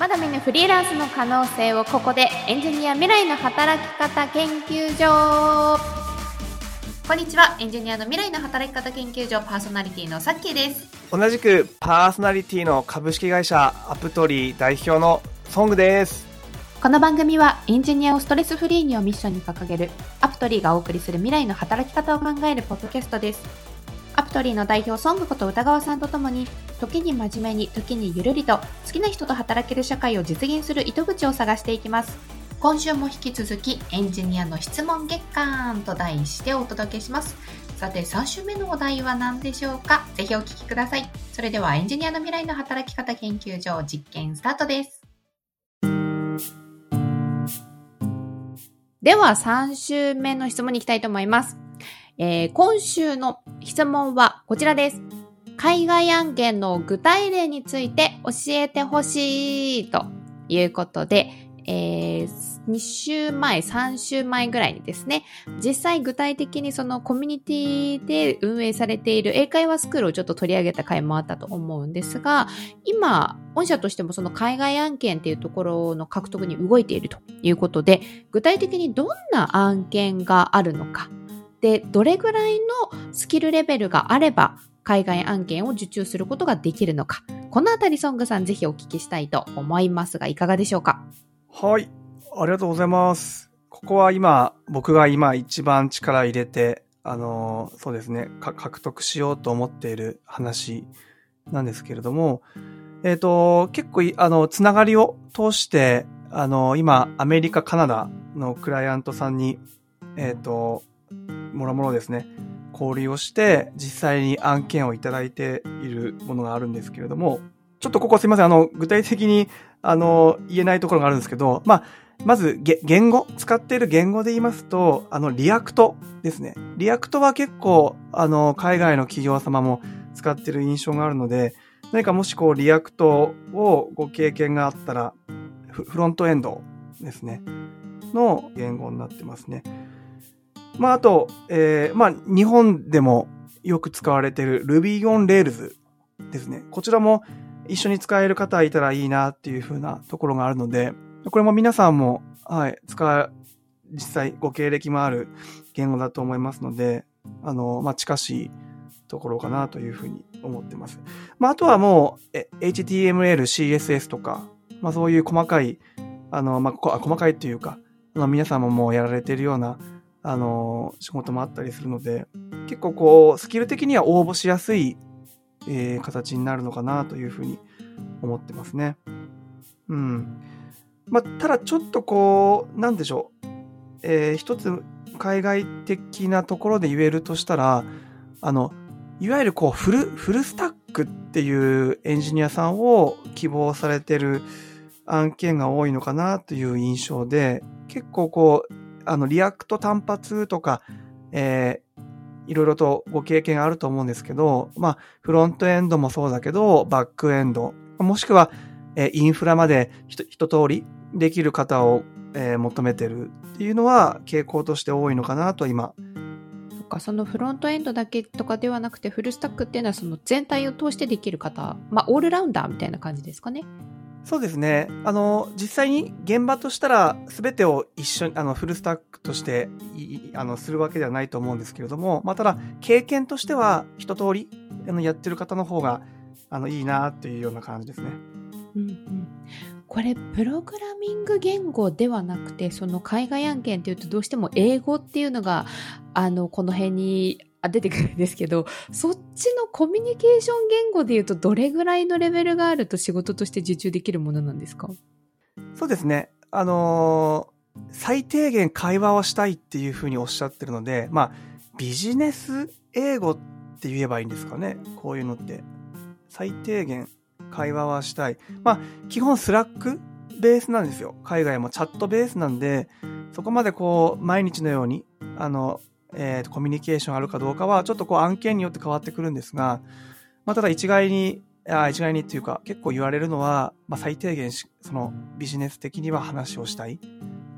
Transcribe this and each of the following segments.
まだ見ぬフリーランスの可能性をここでエンジニア未来の働き方研究所。こんにちは。エンジニアの未来の働き方研究所パーソナリティのさっきーです。同じくパーソナリティの株式会社アプトリー代表のソングです。この番組はエンジニアをストレスフリーにをミッションに掲げるアプトリーがお送りする未来の働き方を考えるポッドキャストです。アプトリーの代表ソングこと歌川さんとともに時に真面目に時にゆるりと好きな人と働ける社会を実現する糸口を探していきます。今週も引き続きエンジニアの質問月間と題してお届けします。さて3週目のお題は何でしょうか？ぜひお聞きください。それではエンジニアの未来の働き方研究所実験スタートです。では3週目の質問に行きたいと思います、えー、今週の質問はこちらです。海外案件の具体例について教えてほしいということで、えー、2週前、3週前ぐらいにですね、実際具体的にそのコミュニティで運営されている英会話スクールをちょっと取り上げた回もあったと思うんですが、今、御社としてもその海外案件っていうところの獲得に動いているということで、具体的にどんな案件があるのか、で、どれぐらいのスキルレベルがあれば海外案件を受注することができるのか。このあたりソングさんぜひお聞きしたいと思いますが、いかがでしょうか？はい。ありがとうございます。ここは今、僕が今一番力入れて、あの、そうですね、獲得しようと思っている話なんですけれども、えっ、ー、と、結構、あの、つながりを通して、あの、今、アメリカ、カナダのクライアントさんに、えっ、ー、と、もろもろですね、交流をして、実際に案件をいただいているものがあるんですけれども、ちょっとここすいません、あの、具体的に、あの、言えないところがあるんですけど、まあ、まず、言語、使っている言語で言いますと、あの、 Reactですね。 Reactは結構、あの、海外の企業様も使っている印象があるので、何かもしこう、 Reactをご経験があったら、フロントエンドですね。の言語になってますね。まあ、あと、えー、まあ、日本でもよく使われている Ruby on Rails ですね。こちらも一緒に使える方いたらいいなっていう風なところがあるので、これも皆さんも、はい、使う、実際ご経歴もある言語だと思いますので、あの、まあ、近しいところかなというふうに思ってます。まあ、あとはもう、HTML、CSS とか、まあ、そういう細かい、あの、まあ、細かいっていうか、皆さんももうやられているような、あの、仕事もあったりするので、結構こう、スキル的には応募しやすい、えー、形になるのかなというふうに思ってますね。うん。まあ、ただちょっとこう、なんでしょう。えー、一つ海外的なところで言えるとしたら、あの、いわゆるこう、フル、フルスタックっていうエンジニアさんを希望されてる案件が多いのかなという印象で、結構こう、あの、 React単発とか、えー、いろいろとご経験あると思うんですけど、まあ、フロントエンドもそうだけど、バックエンド、もしくは、えー、インフラまで一通りできる方を、えー、求めてるっていうのは傾向として多いのかなと今。そか、そのフロントエンドだけとかではなくて、フルスタックっていうのはその全体を通してできる方、まあ、オールラウンダーみたいな感じですかね。そうですね。あの、実際に現場としたら、すべてを一緒に、あの、フルスタックとして、あの、するわけではないと思うんですけれども、まあ、ただ、経験としては、一通り、あの、やってる方の方が、あの、いいなっていうような感じですね。うんうん。これプログラミング言語ではなくてその海外案件っていうとどうしても英語っていうのがあのこの辺に出てくるんですけどそっちのコミュニケーション言語でいうとどれぐらいのレベルがあると仕事として受注できるものなんですか？そうですねあのー、最低限会話をしたいっていうふうにおっしゃってるのでまあビジネス英語って言えばいいんですかね？こういうのって最低限会話はしたい。まあ、基本スラックベースなんですよ。海外もチャットベースなんで、そこまでこう、毎日のように、あの、えー、コミュニケーションあるかどうかは、ちょっとこう案件によって変わってくるんですが、まあ、ただ一概に、あ一概にっていうか、結構言われるのは、まあ、最低限そのビジネス的には話をしたい、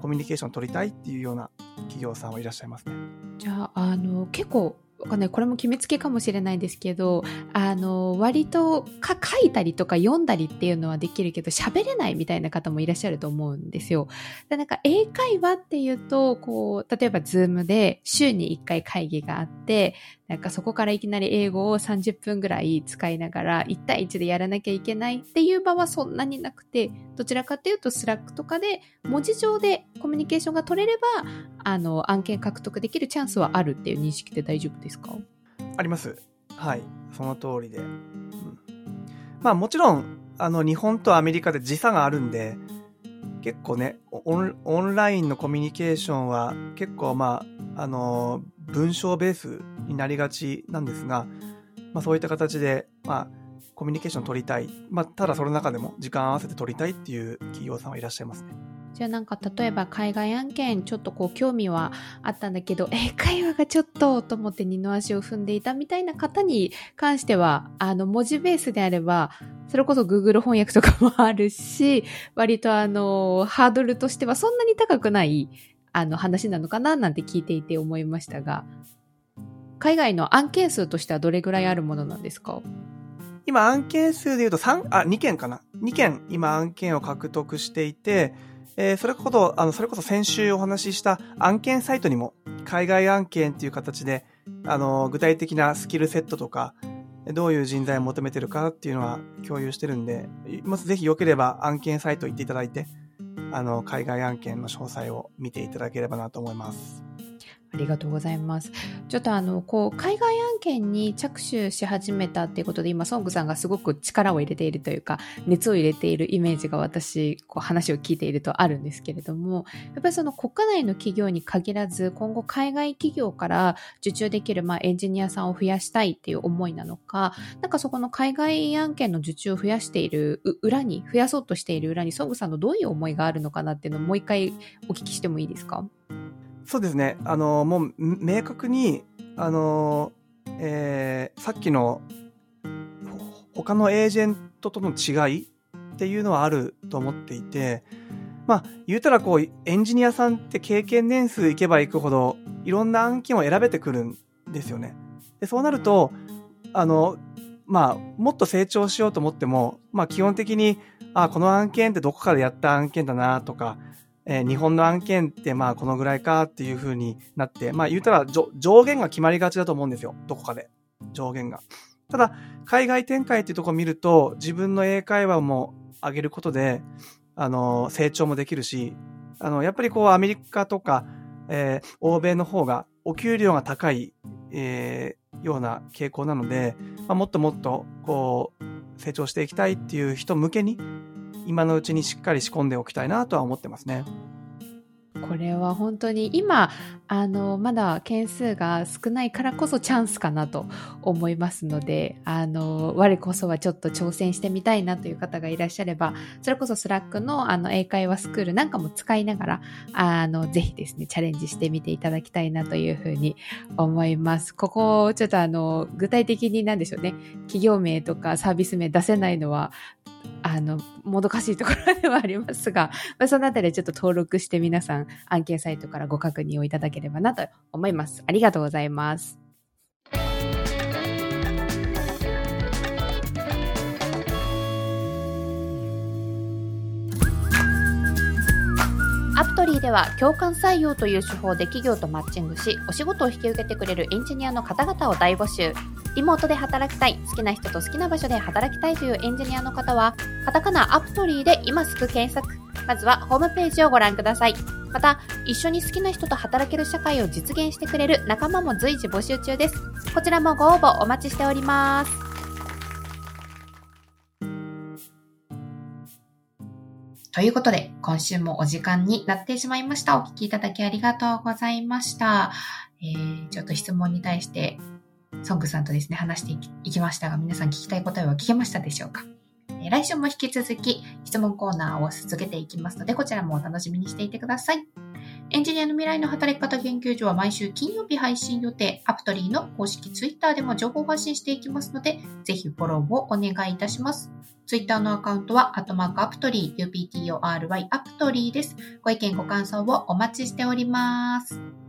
コミュニケーション取りたいっていうような企業さんはいらっしゃいますね。じゃあ、あの、結構わかんない。これも決めつけかもしれないですけど、あの、割とか書いたりとか読んだりっていうのはできるけど、喋れないみたいな方もいらっしゃると思うんですよ。でなんか、英会話っていうと、こう、例えば Zoomで週に1回会議があって、なんかそこからいきなり英語を30分ぐらい使いながら1対1でやらなきゃいけないっていう場はそんなになくて、どちらかっていうと Slackとかで文字上でコミュニケーションが取れれば、あの、案件獲得できるチャンスはあるっていう認識で大丈夫ですか？あります。はい。その通りで。うん、まあもちろん、あの、日本とアメリカで時差があるんで、結構ねオン、オンラインのコミュニケーションは結構まあ、あの、文章ベースになりがちなんですが、まあそういった形で、まあ、コミュニケーション取りたい。まあ、ただその中でも時間合わせて取りたいっていう企業さんはいらっしゃいますね。じゃあなんか例えば海外案件ちょっとこう興味はあったんだけど、英会話がちょっとと思って二の足を踏んでいたみたいな方に関しては、あの文字ベースであれば、それこそ Google 翻訳とかもあるし、割とあの、ハードルとしてはそんなに高くないあの話なのかななんて聞いていて思いましたが、海外の案件数としてはどれぐらいあるものなんですか？今案件数で言うと3、あ、2件かな。2件今案件を獲得していて、えー、それこそ、あの、それこそ先週お話しした案件サイトにも、海外案件っていう形で、あの、具体的なスキルセットとか、どういう人材を求めてるかっていうのは共有してるんで、まずぜひ良ければ案件サイト行っていただいて、あの、海外案件の詳細を見ていただければなと思います。ありがとうございます。ちょっとあの、こう、海外案件に着手し始めたっていうことで、今、ソングさんがすごく力を入れているというか、熱を入れているイメージが私、こう、話を聞いているとあるんですけれども、やっぱりその国内の企業に限らず、今後海外企業から受注できる、まあ、エンジニアさんを増やしたいっていう思いなのか、なんかそこの海外案件の受注を増やしている裏に、増やそうとしている裏に、ソングさんのどういう思いがあるのかなっていうのをもう一回お聞きしてもいいですか？そうですね。あの、もう、明確に、あの、えー、さっきの、他のエージェントとの違いっていうのはあると思っていて、まあ、言うたらこう、エンジニアさんって経験年数いけばいくほど、いろんな案件を選べてくるんですよね。で、そうなると、あの、まあ、もっと成長しようと思っても、まあ、基本的に、あ、この案件ってどこかでやった案件だなとか、えー、日本の案件ってまあこのぐらいかっていう風になって、まあ言うたら上限が決まりがちだと思うんですよ。どこかで。上限が。ただ、海外展開っていうところを見ると、自分の英会話も上げることで、あの、成長もできるし、あの、やっぱりこうアメリカとか、えー、欧米の方がお給料が高い、えー、ような傾向なので、まあ、もっともっとこう成長していきたいっていう人向けに今のうちにしっかり仕込んでおきたいなとは思ってますね。これは本当に今あのまだ件数が少ないからこそチャンスかなと思いますのであの我こそはちょっと挑戦してみたいなという方がいらっしゃればそれこそ Slackのあの英会話スクールなんかも使いながらあのぜひですねチャレンジしてみていただきたいなというふうに思います。ここちょっとあの具体的になんでしょうね。企業名とかサービス名出せないのはあの、もどかしいところではありますが、まあ、そのあたりちょっと登録して皆さん案件サイトからご確認をいただければなと思います。ありがとうございます。アプトリーでは共感採用という手法で企業とマッチングし、お仕事を引き受けてくれるエンジニアの方々を大募集。リモートで働きたい、好きな人と好きな場所で働きたいというエンジニアの方は、カタカナアプトリーで今すぐ検索。まずはホームページをご覧ください。また、一緒に好きな人と働ける社会を実現してくれる仲間も随時募集中です。こちらもご応募お待ちしております。ということで、今週もお時間になってしまいました。お聞きいただきありがとうございました。えー、ちょっと質問に対してソングさんとですね、話していきましたが、皆さん聞きたい答えは聞けましたでしょうか？来週も引き続き質問コーナーを続けていきますので、こちらもお楽しみにしていてください。エンジニアの未来の働き方研究所は毎週金曜日配信予定、アプトリーの公式ツイッターでも情報発信していきますので、ぜひフォローをお願いいたします。ツイッターのアカウントは、アットマークアプトリー、UPTORY アプトリーです。ご意見ご感想をお待ちしております。